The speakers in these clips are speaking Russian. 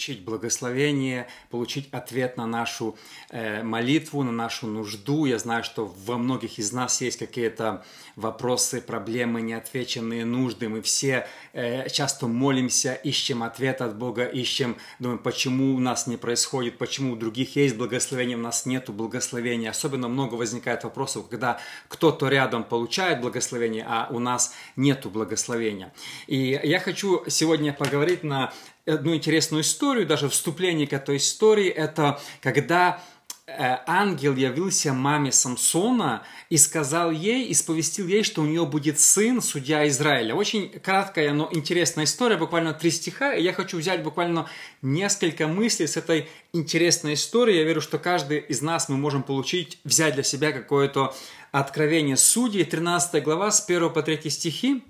получить благословение, получить ответ на нашу э, молитву, на нашу нужду. Я знаю, что во многих из нас есть какие-то вопросы, проблемы, неотвеченные нужды. Мы все э, часто молимся, ищем ответ от Бога, ищем, думаем, почему у нас не происходит, почему у других есть благословение, у нас нет благословения. Особенно много возникает вопросов, когда кто-то рядом получает благословение, а у нас нет благословения. И я хочу сегодня поговорить на одну интересную историю, даже вступление к этой истории, это когда э, ангел явился маме Самсона и сказал ей, исповестил ей, что у нее будет сын, судья Израиля. Очень краткая, но интересная история, буквально три стиха, и я хочу взять буквально несколько мыслей с этой интересной истории. Я верю, что каждый из нас мы можем получить, взять для себя какое-то откровение. Судьи, 13 глава, с 1 по 3 стихи,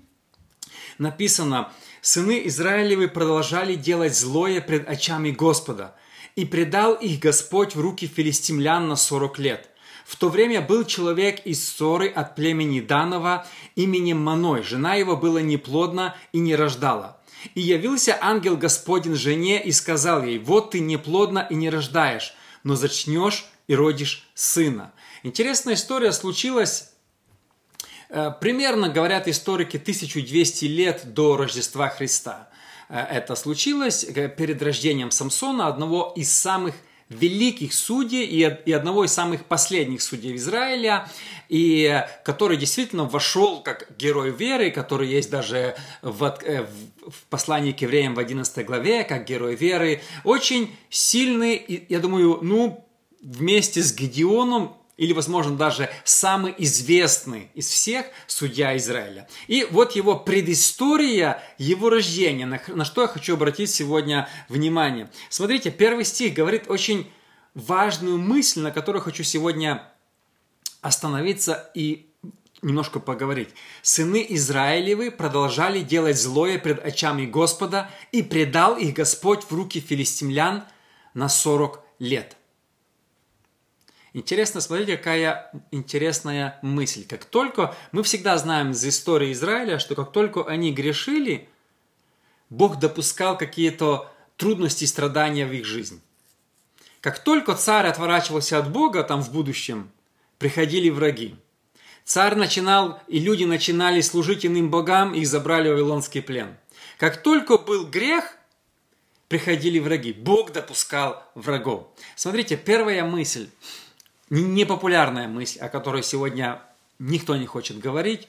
написано – сыны Израилевы продолжали делать злое пред очами Господа, и предал их Господь в руки филистимлян на сорок лет. В то время был человек из Соры от племени Данова именем Маной. Жена его была неплодна и не рождала. И явился ангел Господень жене и сказал ей, вот ты неплодна и не рождаешь, но зачнешь и родишь сына. Интересная история случилась примерно, говорят историки, 1200 лет до Рождества Христа. Э, это случилось э, перед рождением Самсона, одного из самых великих судей и одного из самых последних судей Израиля, и который действительно вошел как герой веры, который есть даже в, в послании к евреям в 11 главе, как герой веры. Очень сильный, я думаю, ну, вместе с Гедеоном или, возможно, даже самый известный из всех судья Израиля. И вот его предыстория его рождения, на, на что я хочу обратить сегодня внимание. Смотрите, первый стих говорит очень важную мысль, на которую хочу сегодня остановиться и немножко поговорить. «Сыны Израилевы продолжали делать злое пред очами Господа, и предал их Господь в руки филистимлян на сорок лет». Интересно, смотрите, какая интересная мысль. Как только, мы всегда знаем из истории Израиля, что как только они грешили, Бог допускал какие-то трудности и страдания в их жизнь. Как только царь отворачивался от Бога, там в будущем, приходили враги. Царь начинал, и люди начинали служить иным богам, и их забрали в Вавилонский плен. Как только был грех, приходили враги. Бог допускал врагов. Смотрите, первая мысль – непопулярная мысль, о которой сегодня никто не хочет говорить.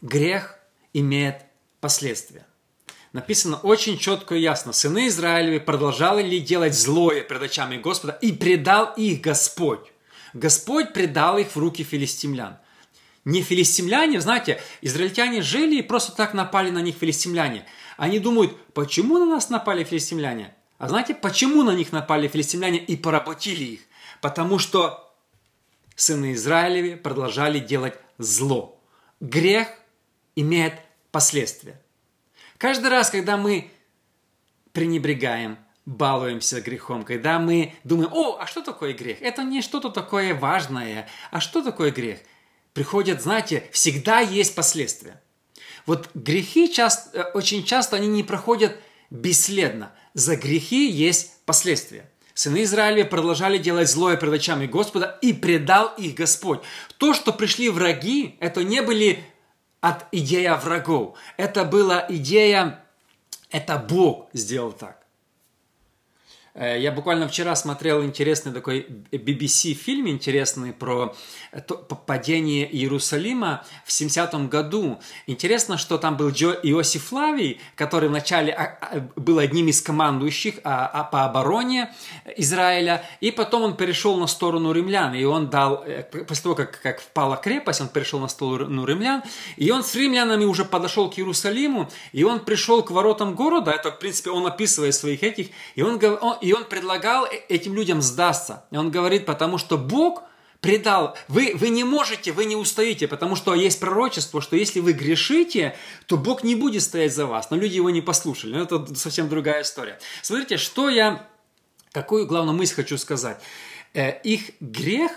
Грех имеет последствия. Написано очень четко и ясно. Сыны Израилевы продолжали ли делать злое пред очами Господа, и предал их Господь. Господь предал их в руки филистимлян. Не филистимляне, знаете, израильтяне жили и просто так напали на них филистимляне. Они думают, почему на нас напали филистимляне? А знаете, почему на них напали филистимляне и поработили их? Потому что сыны Израилеви продолжали делать зло. Грех имеет последствия. Каждый раз, когда мы пренебрегаем, балуемся грехом, когда мы думаем, о, а что такое грех? Это не что-то такое важное. А что такое грех? Приходят, знаете, всегда есть последствия. Вот грехи часто, очень часто они не проходят бесследно. За грехи есть последствия. Сыны Израиля продолжали делать злое пред очами Господа, и предал их Господь. То, что пришли враги, это не были от идея врагов. Это была идея, это Бог сделал так. Э, я буквально вчера смотрел интересный такой BBC фильм, интересный про падение Иерусалима в 70-м году. Интересно, что там был Джо Иосиф Флавий, который вначале а, а, был одним из командующих а, по обороне Израиля, и потом он перешел на сторону римлян, и он дал, э, после того, как, как впала крепость, он перешел на сторону римлян, и он с римлянами уже подошел к Иерусалиму, и он пришел к воротам города, это, в принципе, он описывает своих этих, и он, он, и он предлагал э, этим людям сдаться. И он говорит, потому что Бог предал. Вы, вы не можете, вы не устоите, потому что есть пророчество, что если вы грешите, то Бог не будет стоять за вас. Но люди его не послушали. Но это совсем другая история. Смотрите, что я, какую главную мысль хочу сказать. Э, их грех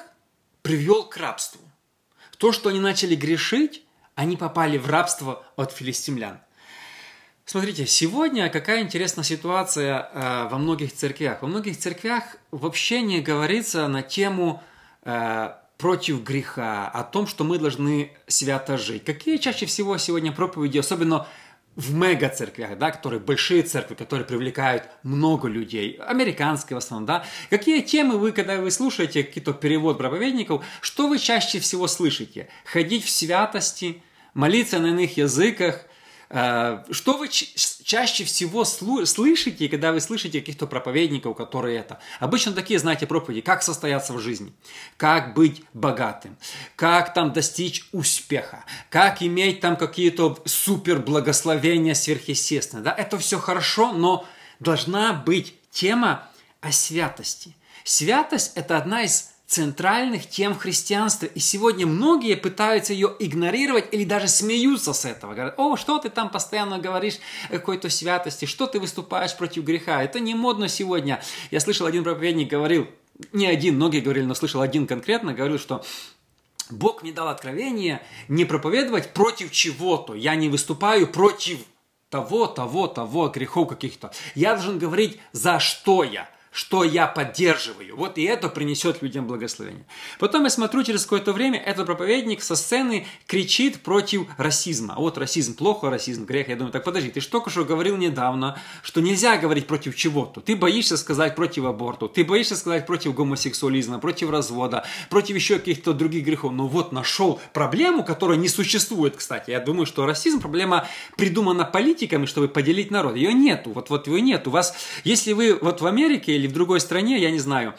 привел к рабству. То, что они начали грешить, они попали в рабство от филистимлян. Смотрите, сегодня какая интересная ситуация э, во многих церквях. Во многих церквях вообще не говорится на тему э, против греха, о том, что мы должны свято жить. Какие чаще всего сегодня проповеди, особенно в мега-церквях, да, которые большие церкви, которые привлекают много людей, американские в основном, да, какие темы вы, когда вы слушаете какие-то перевод проповедников, что вы чаще всего слышите? Ходить в святости, молиться на иных языках, что вы чаще всего слышите, когда вы слышите каких-то проповедников, которые это? Обычно такие, знаете, проповеди, как состояться в жизни, как быть богатым, как там достичь успеха, как иметь там какие-то супер благословения сверхъестественные. Да? Это все хорошо, но должна быть тема о святости. Святость – это одна из центральных тем христианства. И сегодня многие пытаются ее игнорировать или даже смеются с этого. Говорят, о, что ты там постоянно говоришь о какой-то святости, что ты выступаешь против греха. Это не модно сегодня. Я слышал, один проповедник говорил, не один, многие говорили, но слышал один конкретно, говорил, что Бог мне дал откровение не проповедовать против чего-то. Я не выступаю против того, того, того, грехов каких-то. Я должен говорить, за что я – что я поддерживаю. Вот и это принесет людям благословение. Потом я смотрю, через какое-то время этот проповедник со сцены кричит против расизма. Вот расизм плохо, расизм грех. Я думаю, так подожди, ты же только что говорил недавно, что нельзя говорить против чего-то. Ты боишься сказать против аборта, ты боишься сказать против гомосексуализма, против развода, против еще каких-то других грехов. Но вот нашел проблему, которая не существует, кстати. Я думаю, что расизм проблема придумана политиками, чтобы поделить народ. Ее нету. Вот, вот ее нет. У вас, если вы вот в Америке или в другой стране, я не знаю,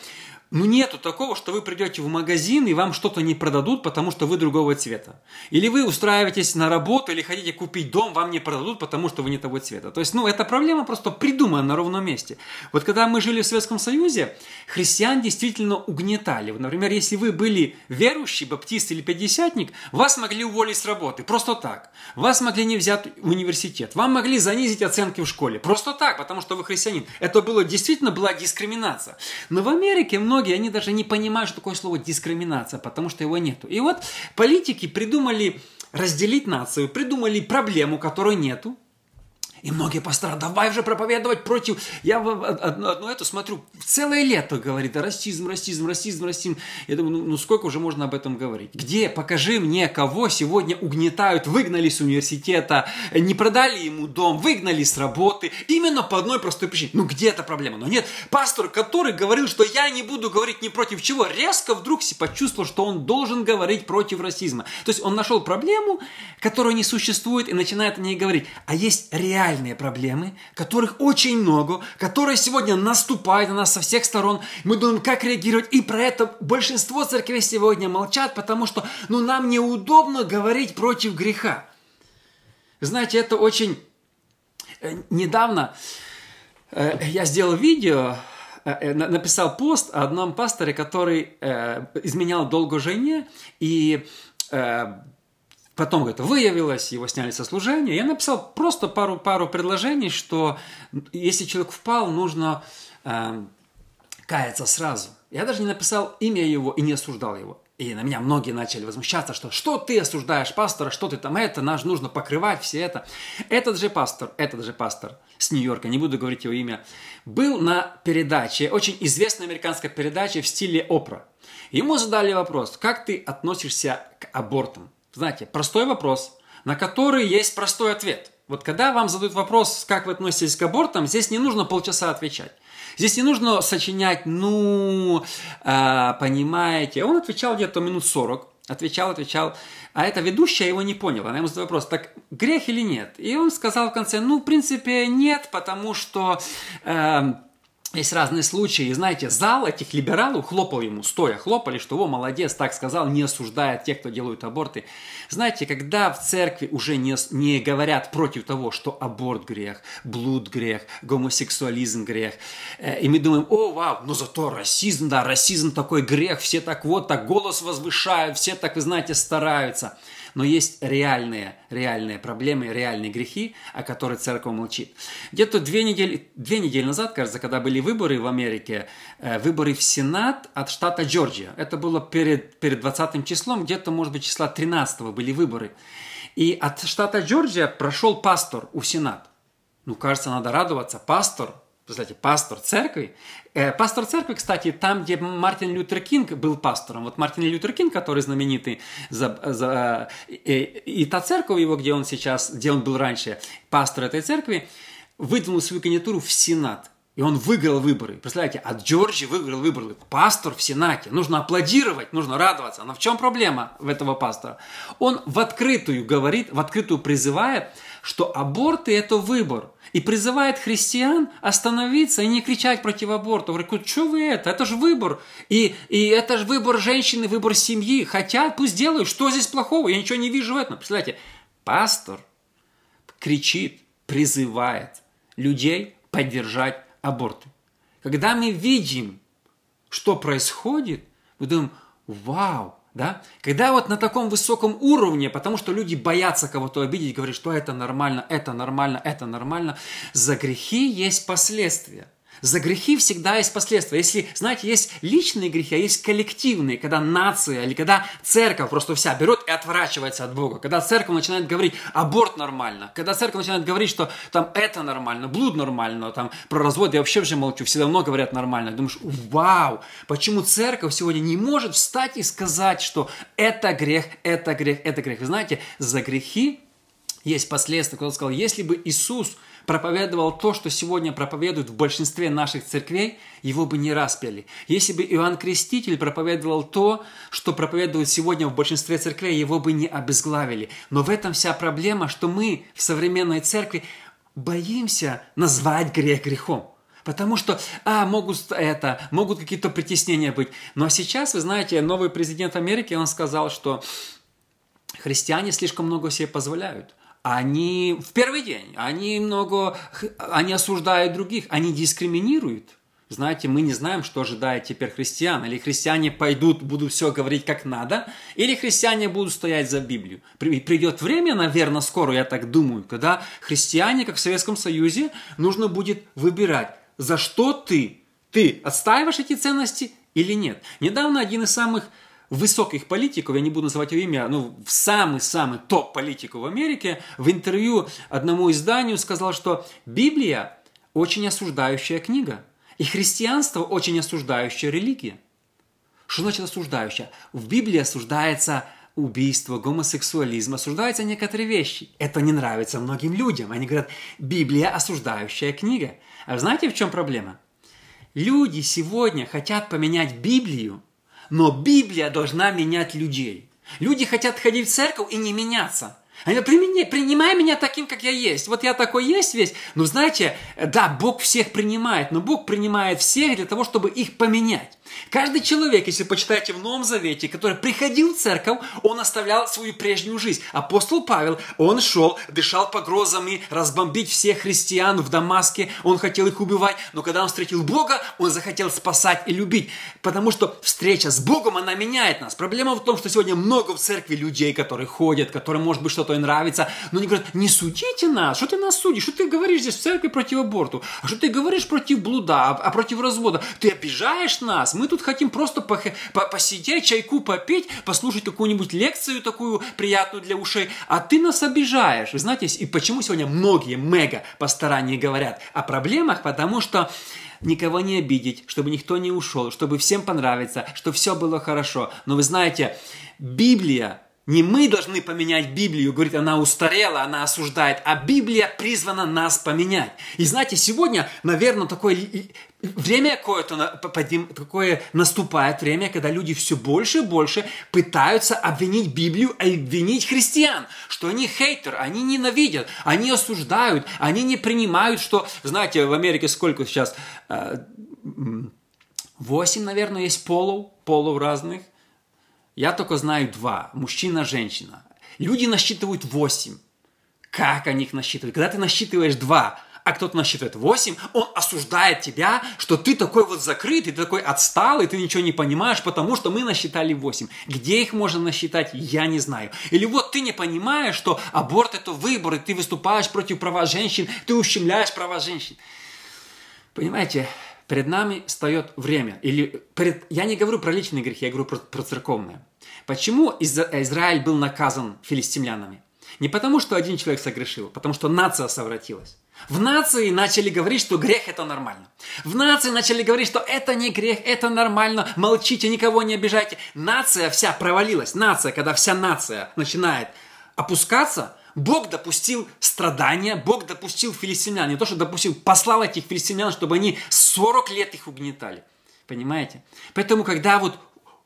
ну, нету такого, что вы придете в магазин и вам что-то не продадут, потому что вы другого цвета. Или вы устраиваетесь на работу или хотите купить дом, вам не продадут, потому что вы не того цвета. То есть, ну, эта проблема просто придумана на ровном месте. Вот когда мы жили в Советском Союзе, христиан действительно угнетали. Например, если вы были верующий, баптист или пятидесятник, вас могли уволить с работы, просто так. Вас могли не взять в университет, вам могли занизить оценки в школе, просто так, потому что вы христианин. Это было действительно была дискриминация. Но в Америке многие многие, они даже не понимают, что такое слово дискриминация, потому что его нету. И вот политики придумали разделить нацию, придумали проблему, которой нету, и многие пасторы, давай уже проповедовать против... Я одно, одно это смотрю, целое лето говорит, расизм, расизм, расизм, расизм. Я думаю, ну, ну сколько уже можно об этом говорить? Где? Покажи мне, кого сегодня угнетают, выгнали с университета, не продали ему дом, выгнали с работы. Именно по одной простой причине. Ну где эта проблема? Но нет, пастор, который говорил, что я не буду говорить ни против чего, резко вдруг почувствовал, что он должен говорить против расизма. То есть он нашел проблему, которая не существует, и начинает о ней говорить. А есть реальность реальные проблемы, которых очень много, которые сегодня наступают на нас со всех сторон. Мы думаем, как реагировать. И про это большинство церквей сегодня молчат, потому что ну, нам неудобно говорить против греха. Знаете, это очень... Э, недавно э, я сделал видео, э, написал пост о одном пасторе, который изменял долго жене, и Потом это выявилось, его сняли со служения. Я написал просто пару, пару предложений, что если человек впал, нужно э, каяться сразу. Я даже не написал имя его и не осуждал его. И на меня многие начали возмущаться, что что ты осуждаешь пастора, что ты там это, наш нужно покрывать все это. Этот же пастор, этот же пастор с Нью-Йорка, не буду говорить его имя, был на передаче, очень известной американской передаче в стиле опра. Ему задали вопрос, как ты относишься к абортам? Знаете, простой вопрос, на который есть простой ответ. Вот когда вам задают вопрос, как вы относитесь к абортам, здесь не нужно полчаса отвечать. Здесь не нужно сочинять, ну, э, понимаете. Он отвечал где-то минут 40, отвечал, отвечал. А эта ведущая его не поняла. Она ему задала вопрос, так грех или нет? И он сказал в конце, ну, в принципе, нет, потому что... Э, есть разные случаи, и знаете, зал этих либералов хлопал ему, стоя хлопали, что «О, молодец, так сказал», не осуждая тех, кто делают аборты. Знаете, когда в церкви уже не, не говорят против того, что аборт грех, блуд грех, гомосексуализм грех, э, и мы думаем, о, вау, но зато расизм, да, расизм такой грех, все так вот, так голос возвышают, все так, вы знаете, стараются – но есть реальные, реальные проблемы, реальные грехи, о которых церковь молчит. Где-то две недели, две недели назад, кажется, когда были выборы в Америке, э, выборы в Сенат от штата Джорджия. Это было перед, перед 20 числом, где-то, может быть, числа 13 были выборы. И от штата Джорджия прошел пастор у Сенат. Ну, кажется, надо радоваться. Пастор, кстати, пастор церкви. Э, пастор церкви, кстати, там, где Мартин Лютер Кинг был пастором. Вот Мартин Лютер Кинг, который знаменитый, за, за, и, и та церковь его, где он сейчас, где он был раньше, пастор этой церкви, выдвинул свою кандидатуру в Сенат. И он выиграл выборы. Представляете, от Джорджи выиграл выборы. Пастор в Сенате. Нужно аплодировать, нужно радоваться. Но в чем проблема в этого пастора? Он в открытую говорит, в открытую призывает, что аборты – это выбор. И призывает христиан остановиться и не кричать против аборта. Говорит, что вы это? Это же выбор. И, и это же выбор женщины, выбор семьи. Хотят, пусть делают. Что здесь плохого? Я ничего не вижу в этом. Представляете, пастор кричит, призывает людей поддержать аборты. Когда мы видим, что происходит, мы думаем, вау, да? Когда вот на таком высоком уровне, потому что люди боятся кого-то обидеть, говорят, что это нормально, это нормально, это нормально, за грехи есть последствия. За грехи всегда есть последствия. Если, знаете, есть личные грехи, а есть коллективные, когда нация или когда церковь просто вся берет и отворачивается от Бога. Когда церковь начинает говорить, аборт нормально. Когда церковь начинает говорить, что там это нормально, блуд нормально, там про развод я вообще уже молчу, все давно говорят нормально. Думаешь, вау, почему церковь сегодня не может встать и сказать, что это грех, это грех, это грех. Вы знаете, за грехи есть последствия. Кто-то сказал, если бы Иисус проповедовал то, что сегодня проповедуют в большинстве наших церквей, его бы не распяли. Если бы Иоанн Креститель проповедовал то, что проповедуют сегодня в большинстве церквей, его бы не обезглавили. Но в этом вся проблема, что мы в современной церкви боимся назвать грех грехом. Потому что, а, могут это, могут какие-то притеснения быть. Но сейчас, вы знаете, новый президент Америки, он сказал, что христиане слишком много себе позволяют они в первый день, они много, они осуждают других, они дискриминируют. Знаете, мы не знаем, что ожидает теперь христиан. Или христиане пойдут, будут все говорить как надо, или христиане будут стоять за Библию. Придет время, наверное, скоро, я так думаю, когда христиане, как в Советском Союзе, нужно будет выбирать, за что ты, ты отстаиваешь эти ценности или нет. Недавно один из самых высоких политиков, я не буду называть его имя, ну, самый-самый топ политиков в Америке, в интервью одному изданию сказал, что Библия очень осуждающая книга, и христианство очень осуждающая религия. Что значит осуждающая? В Библии осуждается убийство, гомосексуализм, осуждаются некоторые вещи. Это не нравится многим людям. Они говорят, Библия осуждающая книга. А знаете, в чем проблема? Люди сегодня хотят поменять Библию но Библия должна менять людей. Люди хотят ходить в церковь и не меняться. Они говорят, принимай, меня таким, как я есть. Вот я такой есть весь. Но знаете, да, Бог всех принимает, но Бог принимает всех для того, чтобы их поменять. Каждый человек, если почитаете в Новом Завете, который приходил в церковь, он оставлял свою прежнюю жизнь. Апостол Павел, он шел, дышал погрозами, разбомбить всех христиан в Дамаске, он хотел их убивать, но когда он встретил Бога, он захотел спасать и любить, потому что встреча с Богом, она меняет нас. Проблема в том, что сегодня много в церкви людей, которые ходят, которым, может быть, что-то нравится, но они говорят, не судите нас, что ты нас судишь, что ты говоришь здесь в церкви против аборту, а что ты говоришь против блуда, а, а против развода, ты обижаешь нас, мы тут хотим просто по по посидеть, чайку попить, послушать какую-нибудь лекцию такую приятную для ушей, а ты нас обижаешь. Вы знаете, и почему сегодня многие мега постарания говорят о проблемах, потому что никого не обидеть, чтобы никто не ушел, чтобы всем понравиться, чтобы все было хорошо. Но вы знаете, Библия не мы должны поменять Библию, говорит, она устарела, она осуждает, а Библия призвана нас поменять. И знаете, сегодня, наверное, такое время какое-то такое наступает время, когда люди все больше и больше пытаются обвинить Библию, обвинить христиан, что они хейтер, они ненавидят, они осуждают, они не принимают, что, знаете, в Америке сколько сейчас, э, восемь, наверное, есть полов, полов разных, я только знаю два. Мужчина, женщина. Люди насчитывают восемь. Как они их насчитывают? Когда ты насчитываешь два, а кто-то насчитывает восемь, он осуждает тебя, что ты такой вот закрытый, ты такой отсталый, ты ничего не понимаешь, потому что мы насчитали восемь. Где их можно насчитать, я не знаю. Или вот ты не понимаешь, что аборт это выбор, и ты выступаешь против права женщин, ты ущемляешь права женщин. Понимаете, перед нами встает время. Или перед... Я не говорю про личные грехи, я говорю про, про церковные. Почему Израиль был наказан филистимлянами? Не потому, что один человек согрешил, а потому что нация совратилась. В нации начали говорить, что грех это нормально. В нации начали говорить, что это не грех, это нормально, молчите, никого не обижайте. Нация вся провалилась. Нация, когда вся нация начинает опускаться, Бог допустил страдания, Бог допустил филистимлян. Не то, что допустил, послал этих филистимлян, чтобы они 40 лет их угнетали. Понимаете? Поэтому, когда вот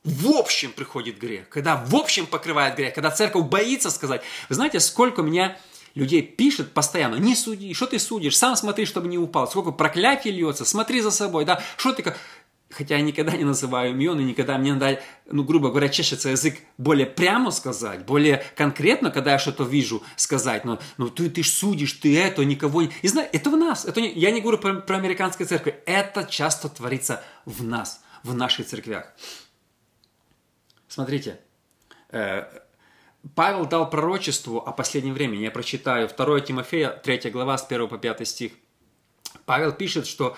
в общем приходит грех, когда в общем покрывает грех, когда церковь боится сказать, вы знаете, сколько меня людей пишет постоянно, не суди, что ты судишь, сам смотри, чтобы не упал, сколько проклятий льется, смотри за собой, да, что ты как... Хотя я никогда не называю имен, и никогда мне надо, ну, грубо говоря, чешется язык более прямо сказать, более конкретно, когда я что-то вижу, сказать. Но, ну, ты, ты ж судишь, ты это, никого не... И знаешь, это в нас. Это не, я не говорю про, про американскую церковь. Это часто творится в нас, в наших церквях. Смотрите, э, Павел дал пророчеству о последнем времени. Я прочитаю 2 Тимофея, 3 глава, с 1 по 5 стих. Павел пишет, что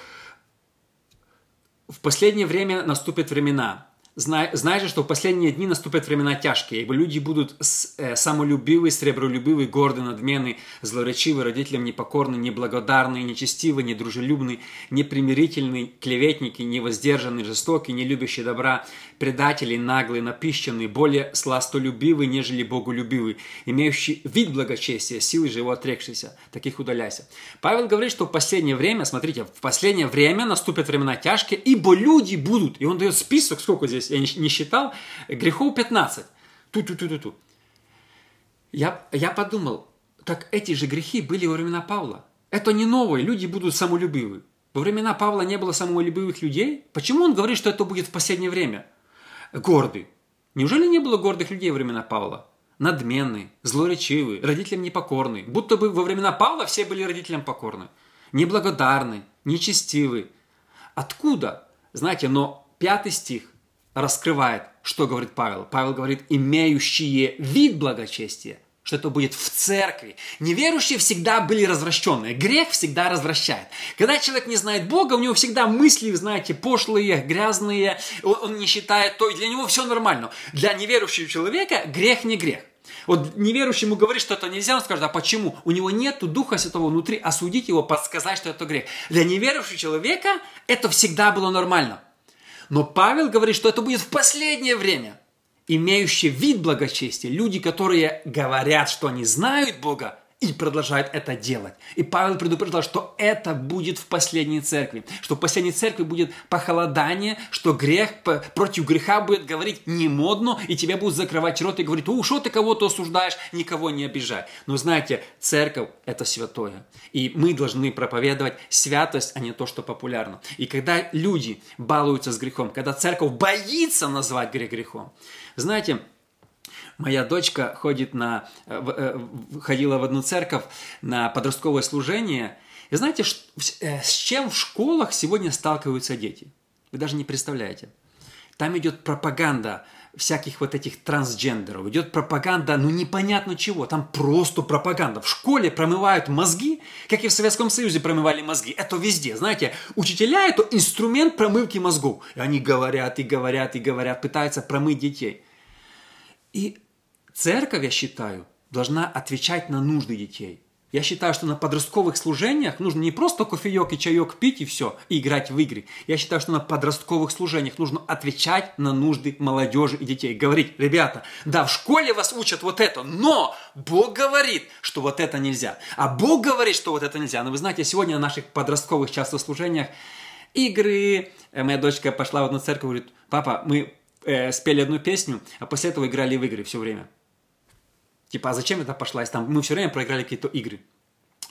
в последнее время наступят времена, Знай, же, что в последние дни наступят времена тяжкие, ибо люди будут э, самолюбивы, сребролюбивы, горды, надменны, злоречивы, родителям непокорны, неблагодарны, нечестивы, недружелюбны, непримирительны, клеветники, невоздержанные, жестокие, не любящие добра, предатели, наглые, напищенные, более сластолюбивы, нежели боголюбивы, имеющие вид благочестия, силы же его отрекшиеся. Таких удаляйся. Павел говорит, что в последнее время, смотрите, в последнее время наступят времена тяжкие, ибо люди будут, и он дает список, сколько здесь я не считал, грехов 15. Ту-ту-ту-ту-ту. Я, я подумал, так эти же грехи были во времена Павла. Это не новые, люди будут самолюбивы. Во времена Павла не было самолюбивых людей. Почему он говорит, что это будет в последнее время? Гордый. Неужели не было гордых людей во времена Павла? Надменный, злоречивый, родителям непокорный. Будто бы во времена Павла все были родителям покорны. Неблагодарный, нечестивый. Откуда? Знаете, но пятый стих раскрывает, что говорит Павел. Павел говорит, имеющие вид благочестия, что это будет в церкви. Неверующие всегда были развращенные. Грех всегда развращает. Когда человек не знает Бога, у него всегда мысли, знаете, пошлые, грязные, он не считает то, для него все нормально. Для неверующего человека грех не грех. Вот неверующему говорит, что это нельзя, он скажет, а почему? У него нет Духа Святого внутри, осудить его, подсказать, что это грех. Для неверующего человека это всегда было нормально. Но Павел говорит, что это будет в последнее время. Имеющие вид благочестия, люди, которые говорят, что они знают Бога, и продолжает это делать. И Павел предупреждал, что это будет в последней церкви, что в последней церкви будет похолодание, что грех против греха будет говорить не модно, и тебя будут закрывать рот и говорить, о, что ты кого-то осуждаешь, никого не обижай. Но знаете, церковь – это святое, и мы должны проповедовать святость, а не то, что популярно. И когда люди балуются с грехом, когда церковь боится назвать грех грехом, знаете, Моя дочка ходит на, э, э, ходила в одну церковь на подростковое служение. И знаете, э, с чем в школах сегодня сталкиваются дети? Вы даже не представляете. Там идет пропаганда всяких вот этих трансгендеров, идет пропаганда, ну непонятно чего, там просто пропаганда. В школе промывают мозги, как и в Советском Союзе промывали мозги. Это везде, знаете, учителя это инструмент промывки мозгов. И они говорят и говорят и говорят, пытаются промыть детей. И Церковь, я считаю, должна отвечать на нужды детей. Я считаю, что на подростковых служениях нужно не просто кофеек и чаек пить и все, и играть в игры. Я считаю, что на подростковых служениях нужно отвечать на нужды молодежи и детей. Говорить, ребята, да, в школе вас учат вот это, но Бог говорит, что вот это нельзя. А Бог говорит, что вот это нельзя. Но вы знаете, сегодня на наших подростковых часто служениях игры. Э, моя дочка пошла в одну церковь и говорит, папа, мы э, спели одну песню, а после этого играли в игры все время. Типа, а зачем это пошла? Если там мы все время проиграли какие-то игры.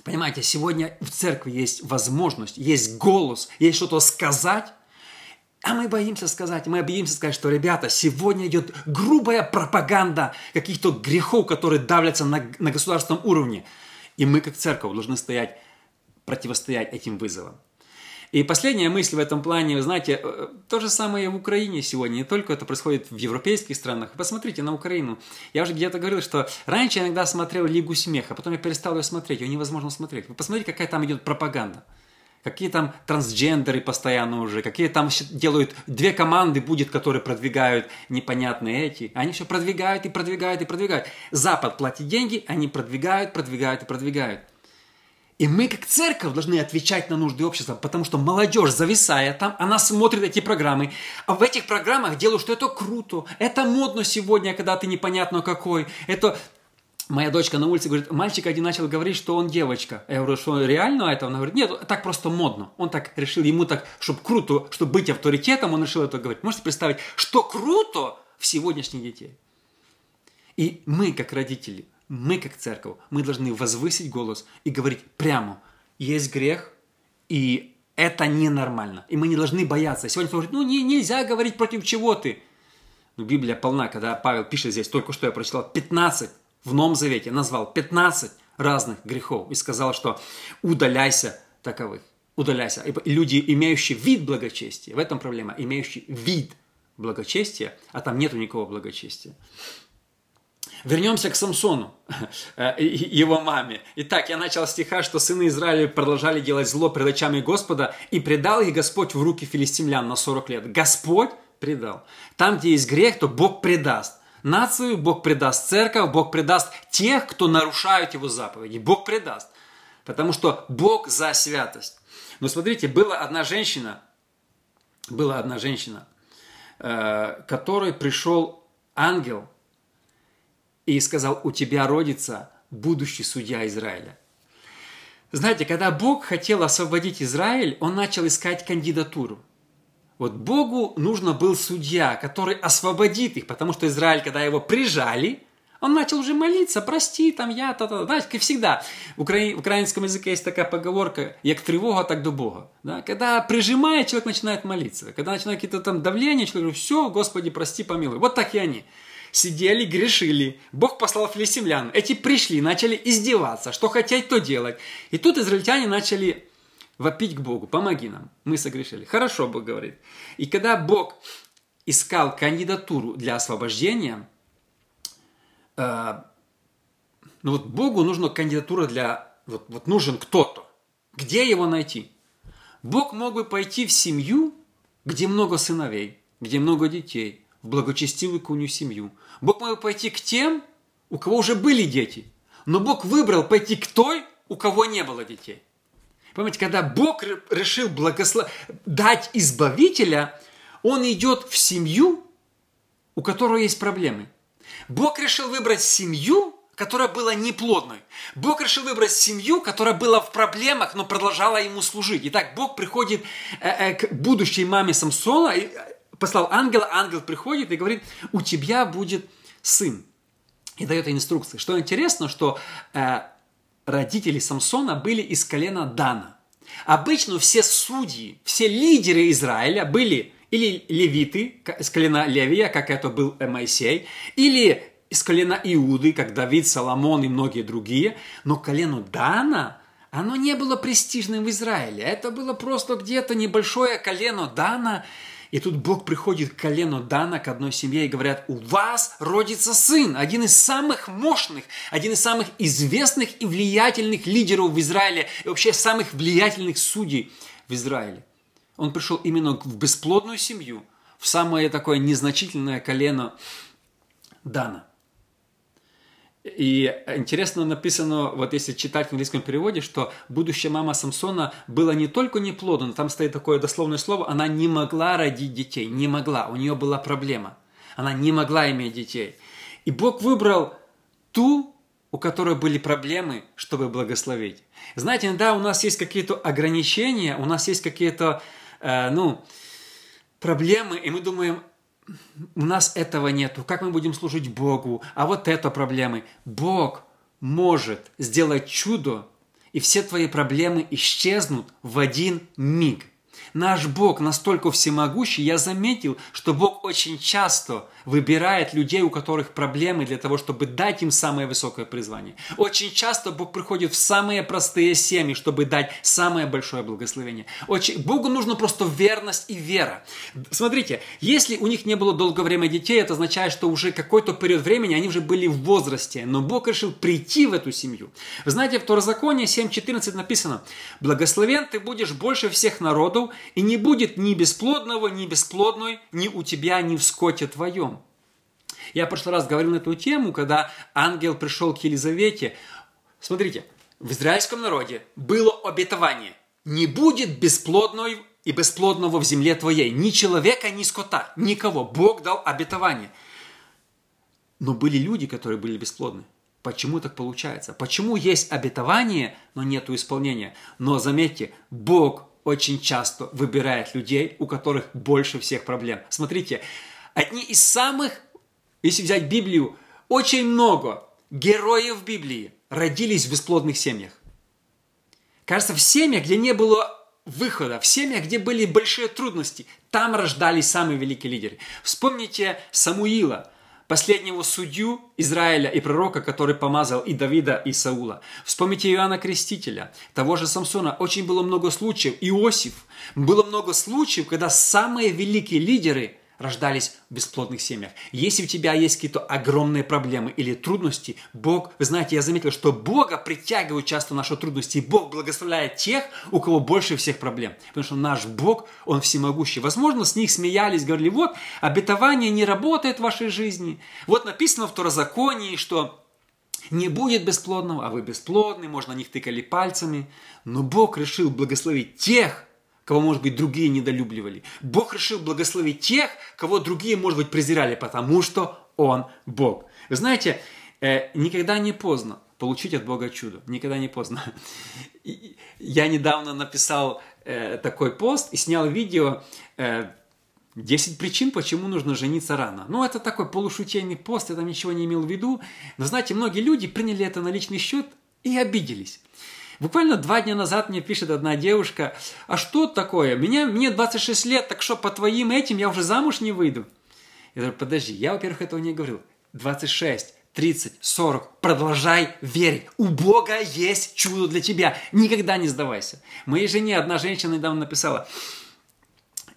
Понимаете, сегодня в церкви есть возможность, есть голос, есть что-то сказать, а мы боимся сказать, мы боимся сказать, что, ребята, сегодня идет грубая пропаганда каких-то грехов, которые давлятся на, на государственном уровне. И мы, как церковь, должны стоять, противостоять этим вызовам. И последняя мысль в этом плане, вы знаете, э, то же самое в Украине сегодня. Не только это происходит в европейских странах. Посмотрите на Украину. Я уже где-то говорил, что раньше я иногда смотрел Лигу смеха, потом я перестал ее смотреть. Ее невозможно смотреть. Вы посмотрите, какая там идет пропаганда. какие там трансгендеры постоянно уже, какие там делают, две команды будет, которые продвигают непонятные эти. Они все продвигают и продвигают и продвигают. Запад платит деньги, они продвигают, продвигают и продвигают. И мы, как церковь, должны отвечать на нужды общества, потому что молодежь, зависая там, она смотрит эти программы. А в этих программах делают, что это круто, это модно сегодня, когда ты непонятно какой. Это Моя дочка на улице говорит, мальчик один начал говорить, что он девочка. Я говорю, что реально это? Она говорит, нет, так просто модно. Он так решил, ему так, чтобы круто, чтобы быть авторитетом, он решил это говорить. Можете представить, что круто в сегодняшних детей? И мы, как родители, мы, как церковь, мы должны возвысить голос и говорить прямо, есть грех, и это ненормально. И мы не должны бояться. Сегодня говорит, ну не, нельзя говорить против чего ты. Но Библия полна, когда Павел пишет здесь, только что я прочитал, 15 в Новом Завете назвал 15 разных грехов и сказал, что удаляйся таковых. Удаляйся. И люди, имеющие вид благочестия, в этом проблема, имеющие вид благочестия, а там нету никакого благочестия. Вернемся к Самсону, э, его маме. Итак, я начал стиха, что сыны Израиля продолжали делать зло пред очами Господа, и предал их Господь в руки филистимлян на 40 лет. Господь предал. Там, где есть грех, то Бог предаст нацию, Бог предаст церковь, Бог предаст тех, кто нарушают Его заповеди. Бог предаст. Потому что Бог за святость. Но смотрите, была одна женщина, была одна женщина, э, которой пришел ангел и сказал, у тебя родится будущий судья Израиля. Знаете, когда Бог хотел освободить Израиль, Он начал искать кандидатуру. Вот Богу нужно был судья, который освободит их, потому что Израиль, когда его прижали, он начал уже молиться, прости, там я, та, та, знаете, как всегда. В, укра... в украинском языке есть такая поговорка, як тревога, так до Бога. Да? Когда прижимает, человек начинает молиться. Когда начинает какие-то там давления, человек говорит, все, Господи, прости, помилуй. Вот так и они. Сидели, грешили. Бог послал филистимлян. Эти пришли, начали издеваться, что хотеть, то делать. И тут израильтяне начали вопить к Богу, помоги нам, мы согрешили. Хорошо, Бог говорит. И когда Бог искал кандидатуру для освобождения, э, ну вот Богу нужна кандидатура для, вот, вот нужен кто-то. Где его найти? Бог мог бы пойти в семью, где много сыновей, где много детей, благочестивую куню семью. Бог мог пойти к тем, у кого уже были дети. Но Бог выбрал пойти к той, у кого не было детей. Понимаете, когда Бог решил благослов... дать избавителя, он идет в семью, у которой есть проблемы. Бог решил выбрать семью, которая была неплодной. Бог решил выбрать семью, которая была в проблемах, но продолжала ему служить. Итак, Бог приходит э, э, к будущей маме Самсона, э, послал ангела, ангел приходит и говорит, у тебя будет сын. И дает инструкции. Что интересно, что э, родители Самсона были из колена Дана. Обычно все судьи, все лидеры Израиля были или левиты из колена Левия, как это был Моисей, или из колена Иуды, как Давид, Соломон и многие другие. Но колено Дана, оно не было престижным в Израиле. Это было просто где-то небольшое колено Дана – и тут Бог приходит к колену Дана, к одной семье, и говорят, у вас родится сын, один из самых мощных, один из самых известных и влиятельных лидеров в Израиле, и вообще самых влиятельных судей в Израиле. Он пришел именно в бесплодную семью, в самое такое незначительное колено Дана. И интересно написано, вот если читать в английском переводе, что будущая мама Самсона была не только неплодна, там стоит такое дословное слово, она не могла родить детей, не могла, у нее была проблема. Она не могла иметь детей. И Бог выбрал ту, у которой были проблемы, чтобы благословить. Знаете, иногда у нас есть какие-то ограничения, у нас есть какие-то, э, ну, проблемы, и мы думаем, у нас этого нету. Как мы будем служить Богу? А вот это проблемы. Бог может сделать чудо, и все твои проблемы исчезнут в один миг. Наш Бог настолько всемогущий, я заметил, что Бог очень часто выбирает людей, у которых проблемы, для того, чтобы дать им самое высокое призвание. Очень часто Бог приходит в самые простые семьи, чтобы дать самое большое благословение. Очень... Богу нужно просто верность и вера. Смотрите, если у них не было долгое время детей, это означает, что уже какой-то период времени они уже были в возрасте, но Бог решил прийти в эту семью. Вы знаете, в Второзаконии 7.14 написано, «Благословен ты будешь больше всех народов, и не будет ни бесплодного, ни бесплодной, ни у тебя, ни в скоте твоем». Я в прошлый раз говорил на эту тему, когда ангел пришел к Елизавете. Смотрите, в израильском народе было обетование. Не будет бесплодной и бесплодного в земле твоей. Ни человека, ни скота. Никого. Бог дал обетование. Но были люди, которые были бесплодны. Почему так получается? Почему есть обетование, но нет исполнения? Но заметьте, Бог очень часто выбирает людей, у которых больше всех проблем. Смотрите, одни из самых, если взять Библию, очень много героев Библии родились в бесплодных семьях. Кажется, в семьях, где не было выхода, в семьях, где были большие трудности, там рождались самые великие лидеры. Вспомните Самуила – последнего судью Израиля и пророка, который помазал и Давида, и Саула. Вспомните Иоанна Крестителя, того же Самсона. Очень было много случаев. Иосиф. Было много случаев, когда самые великие лидеры – рождались в бесплодных семьях. Если у тебя есть какие-то огромные проблемы или трудности, Бог, вы знаете, я заметил, что Бога притягивают часто наши трудности, и Бог благословляет тех, у кого больше всех проблем. Потому что наш Бог, Он всемогущий. Возможно, с них смеялись, говорили, вот, обетование не работает в вашей жизни. Вот написано в Второзаконии, что не будет бесплодного, а вы бесплодны, можно на них тыкали пальцами. Но Бог решил благословить тех, кого, может быть, другие недолюбливали. Бог решил благословить тех, кого другие, может быть, презирали, потому что Он Бог. Вы знаете, э, никогда не поздно получить от Бога чудо. Никогда не поздно. Я недавно написал э, такой пост и снял видео э, 10 причин, почему нужно жениться рано. Ну, это такой полушутейный пост, я там ничего не имел в виду. Но знаете, многие люди приняли это на личный счет и обиделись. Буквально два дня назад мне пишет одна девушка, а что такое? Меня, мне 26 лет, так что по твоим этим я уже замуж не выйду? Я говорю, подожди, я, во-первых, этого не говорил. 26, 30, 40, продолжай верить. У Бога есть чудо для тебя. Никогда не сдавайся. Моей жене одна женщина недавно написала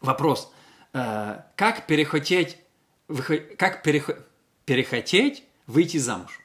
вопрос, э, как перехотеть, как перехотеть выйти замуж?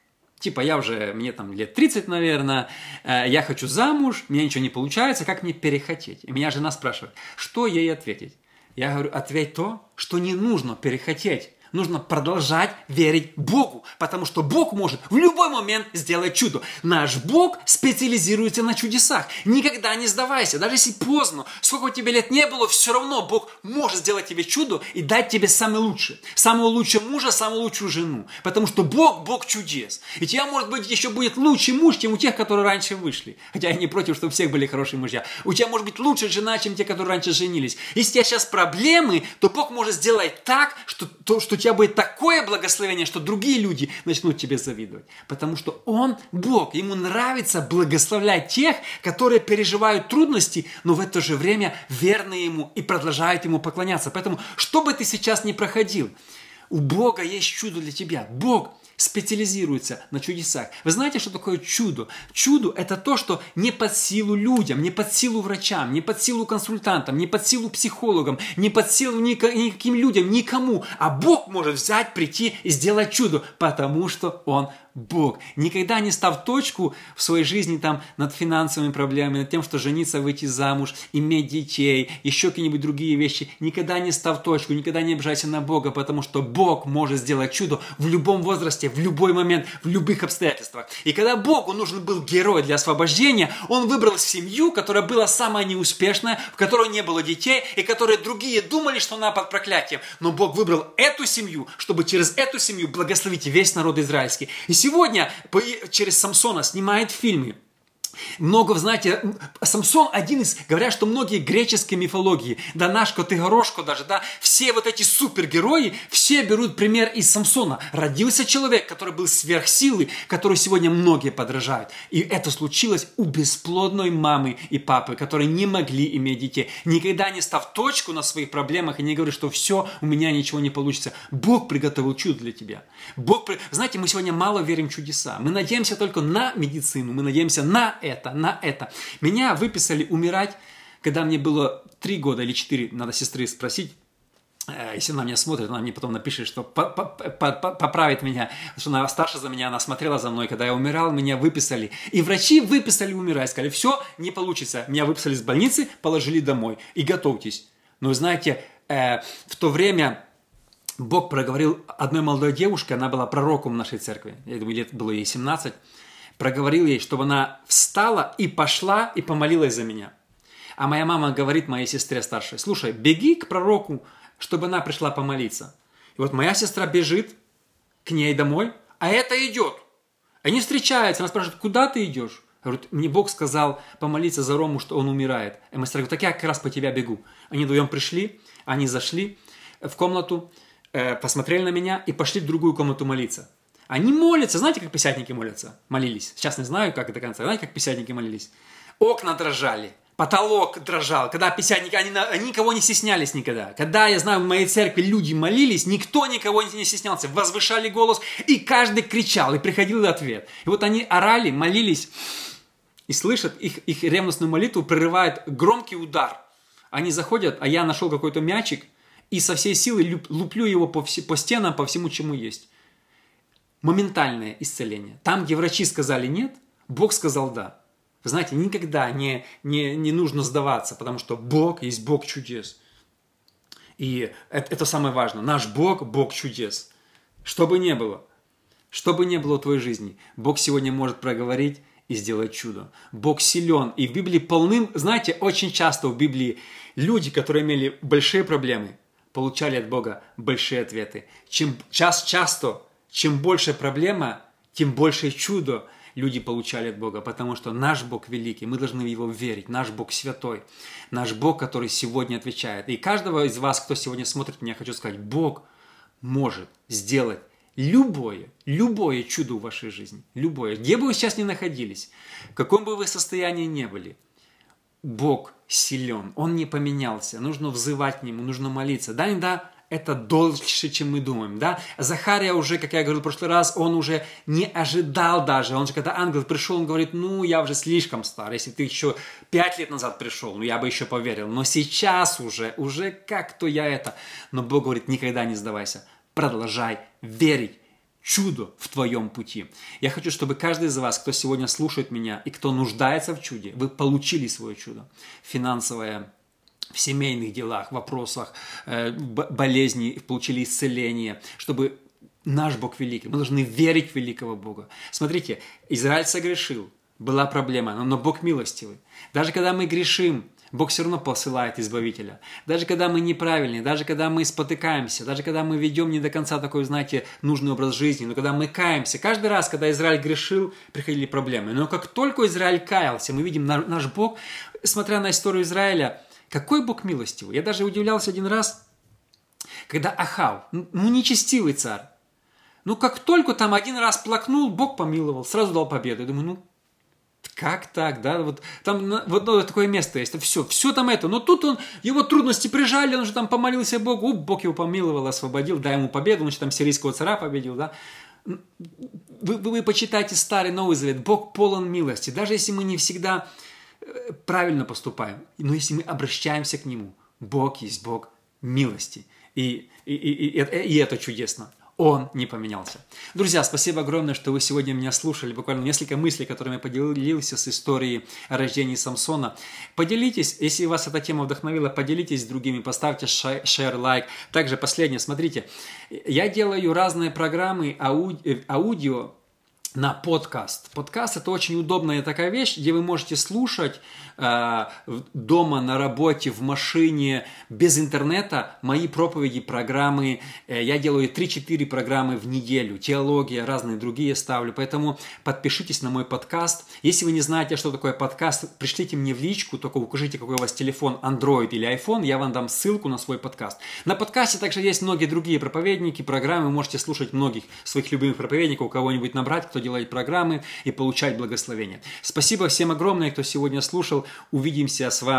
Типа, я уже, мне там лет 30, наверное, э, я хочу замуж, мне ничего не получается, как мне перехотеть? И меня жена спрашивает, что ей ответить? Я говорю, ответь то, что не нужно перехотеть нужно продолжать верить Богу, потому что Бог может в любой момент сделать чудо. Наш Бог специализируется на чудесах. Никогда не сдавайся, даже если поздно, сколько тебе лет не было, все равно Бог может сделать тебе чудо и дать тебе самое лучшее. Самого лучшего мужа, самую лучшую жену. Потому что Бог – Бог чудес. И тебя, может быть, еще будет лучший муж, чем у тех, которые раньше вышли. Хотя я не против, чтобы у всех были хорошие мужья. У тебя может быть лучшая жена, чем те, которые раньше женились. Если у тебя сейчас проблемы, то Бог может сделать так, что, то, что тебя будет такое благословение, что другие люди начнут тебе завидовать. Потому что Он Бог, Ему нравится благословлять тех, которые переживают трудности, но в это же время верны Ему и продолжают Ему поклоняться. Поэтому, что бы ты сейчас ни проходил, у Бога есть чудо для тебя. Бог специализируется на чудесах. Вы знаете, что такое чудо? Чудо – это то, что не под силу людям, не под силу врачам, не под силу консультантам, не под силу психологам, не под силу никаким людям, никому. А Бог может взять, прийти и сделать чудо, потому что Он Бог. Никогда не став точку в своей жизни там над финансовыми проблемами, над тем, что жениться, выйти замуж, иметь детей, еще какие-нибудь другие вещи. Никогда не став точку, никогда не обижайся на Бога, потому что Бог может сделать чудо в любом возрасте, в любой момент, в любых обстоятельствах. И когда Богу нужен был герой для освобождения, Он выбрал семью, которая была самая неуспешная, в которой не было детей, и которые другие думали, что она под проклятием. Но Бог выбрал эту семью, чтобы через эту семью благословить весь народ израильский. И сегодня через Самсона снимает фильмы. Много, знаете, Самсон один из, говорят, что многие греческие мифологии, да наш Котыгорошко даже, да, все вот эти супергерои, все берут пример из Самсона. Родился человек, который был сверхсилы, который сегодня многие подражают. И это случилось у бесплодной мамы и папы, которые не могли иметь детей. Никогда не став точку на своих проблемах и не говорю, что все, у меня ничего не получится. Бог приготовил чудо для тебя. Бог, знаете, мы сегодня мало верим в чудеса. Мы надеемся только на медицину, мы надеемся на это, на это. Меня выписали умирать, когда мне было три года или четыре, надо сестры спросить, э, если она меня смотрит, она мне потом напишет, что поправит меня, что она старше за меня, она смотрела за мной, когда я умирал, меня выписали. И врачи выписали умирать, сказали, все, не получится. Меня выписали из больницы, положили домой. И готовьтесь. Но знаете, э, в то время Бог проговорил одной молодой девушке, она была пророком в нашей церкви, я думаю, лет было ей 17, проговорил ей, чтобы она встала и пошла и помолилась за меня. А моя мама говорит моей сестре старшей, слушай, беги к пророку, чтобы она пришла помолиться. И вот моя сестра бежит к ней домой, а это идет. Они встречаются, она спрашивает, куда ты идешь? Говорит, мне Бог сказал помолиться за Рому, что он умирает. И сестра говорит, так я как раз по тебя бегу. Они вдвоем пришли, они зашли в комнату, э, посмотрели на меня и пошли в другую комнату молиться. Они молятся. Знаете, как писятники молятся? Молились. Сейчас не знаю, как до конца. Знаете, как писятники молились? Окна дрожали. Потолок дрожал. Когда писятники, они, они никого не стеснялись никогда. Когда, я знаю, в моей церкви люди молились, никто никого не стеснялся. Возвышали голос, и каждый кричал, и приходил ответ. И вот они орали, молились, и слышат, их, их ревностную молитву прерывает громкий удар. Они заходят, а я нашел какой-то мячик, и со всей силы луплю его по, все, по стенам, по всему, чему есть моментальное исцеление. Там, где врачи сказали нет, Бог сказал да. Вы знаете, никогда не, не, не нужно сдаваться, потому что Бог есть Бог чудес. И это, это самое важное. Наш Бог – Бог чудес. Что бы ни было, что бы ни было в твоей жизни, Бог сегодня может проговорить и сделать чудо. Бог силен. И в Библии полным, знаете, очень часто в Библии люди, которые имели большие проблемы, получали от Бога большие ответы. Чем час, часто чем больше проблема, тем больше чудо люди получали от Бога, потому что наш Бог великий, мы должны в Его верить, наш Бог святой, наш Бог, который сегодня отвечает. И каждого из вас, кто сегодня смотрит меня, хочу сказать, Бог может сделать любое, любое чудо в вашей жизни, любое, где бы вы сейчас ни находились, в каком бы вы состоянии не были, Бог силен, Он не поменялся, нужно взывать к Нему, нужно молиться. Да, да, это дольше, чем мы думаем, да. Захария уже, как я говорил в прошлый раз, он уже не ожидал даже. Он же, когда ангел пришел, он говорит, ну, я уже слишком стар. Если ты еще пять лет назад пришел, ну, я бы еще поверил. Но сейчас уже, уже как-то я это. Но Бог говорит, никогда не сдавайся. Продолжай верить чудо в твоем пути. Я хочу, чтобы каждый из вас, кто сегодня слушает меня и кто нуждается в чуде, вы получили свое чудо. Финансовое, в семейных делах, вопросах э, болезней, получили исцеление, чтобы наш Бог великий. Мы должны верить в великого Бога. Смотрите, Израиль согрешил, была проблема, но Бог милостивый. Даже когда мы грешим, Бог все равно посылает Избавителя. Даже когда мы неправильные, даже когда мы спотыкаемся, даже когда мы ведем не до конца такой, знаете, нужный образ жизни, но когда мы каемся, каждый раз, когда Израиль грешил, приходили проблемы. Но как только Израиль каялся, мы видим наш Бог, смотря на историю Израиля, какой Бог милостивый. Я даже удивлялся один раз, когда Ахав, ну нечестивый царь, ну как только там один раз плакнул, Бог помиловал, сразу дал победу. Я думаю, ну как так, да, вот там вот ну, такое место есть, все, все там это, но тут он, его трудности прижали, он же там помолился Богу, Бог его помиловал, освободил, дай ему победу, он же там сирийского царя победил, да. Вы, вы, вы почитайте Старый Новый Завет, Бог полон милости, даже если мы не всегда правильно поступаем, но если мы обращаемся к Нему, Бог есть Бог милости. И, и, и, и, и это чудесно. Он не поменялся. Друзья, спасибо огромное, что вы сегодня меня слушали. Буквально несколько мыслей, которыми я поделился с историей о рождении Самсона. Поделитесь, если вас эта тема вдохновила, поделитесь с другими, поставьте share, лайк. Также последнее, смотрите, я делаю разные программы, ауди, аудио, на подкаст. Подкаст это очень удобная такая вещь, где вы можете слушать э, дома, на работе, в машине, без интернета мои проповеди, программы. Э, я делаю 3-4 программы в неделю, теология, разные другие ставлю. Поэтому подпишитесь на мой подкаст. Если вы не знаете, что такое подкаст, пришлите мне в личку, только укажите, какой у вас телефон, Android или iPhone, я вам дам ссылку на свой подкаст. На подкасте также есть многие другие проповедники, программы, вы можете слушать многих своих любимых проповедников, кого-нибудь набрать, кто делать программы и получать благословение. Спасибо всем огромное, кто сегодня слушал. Увидимся с вами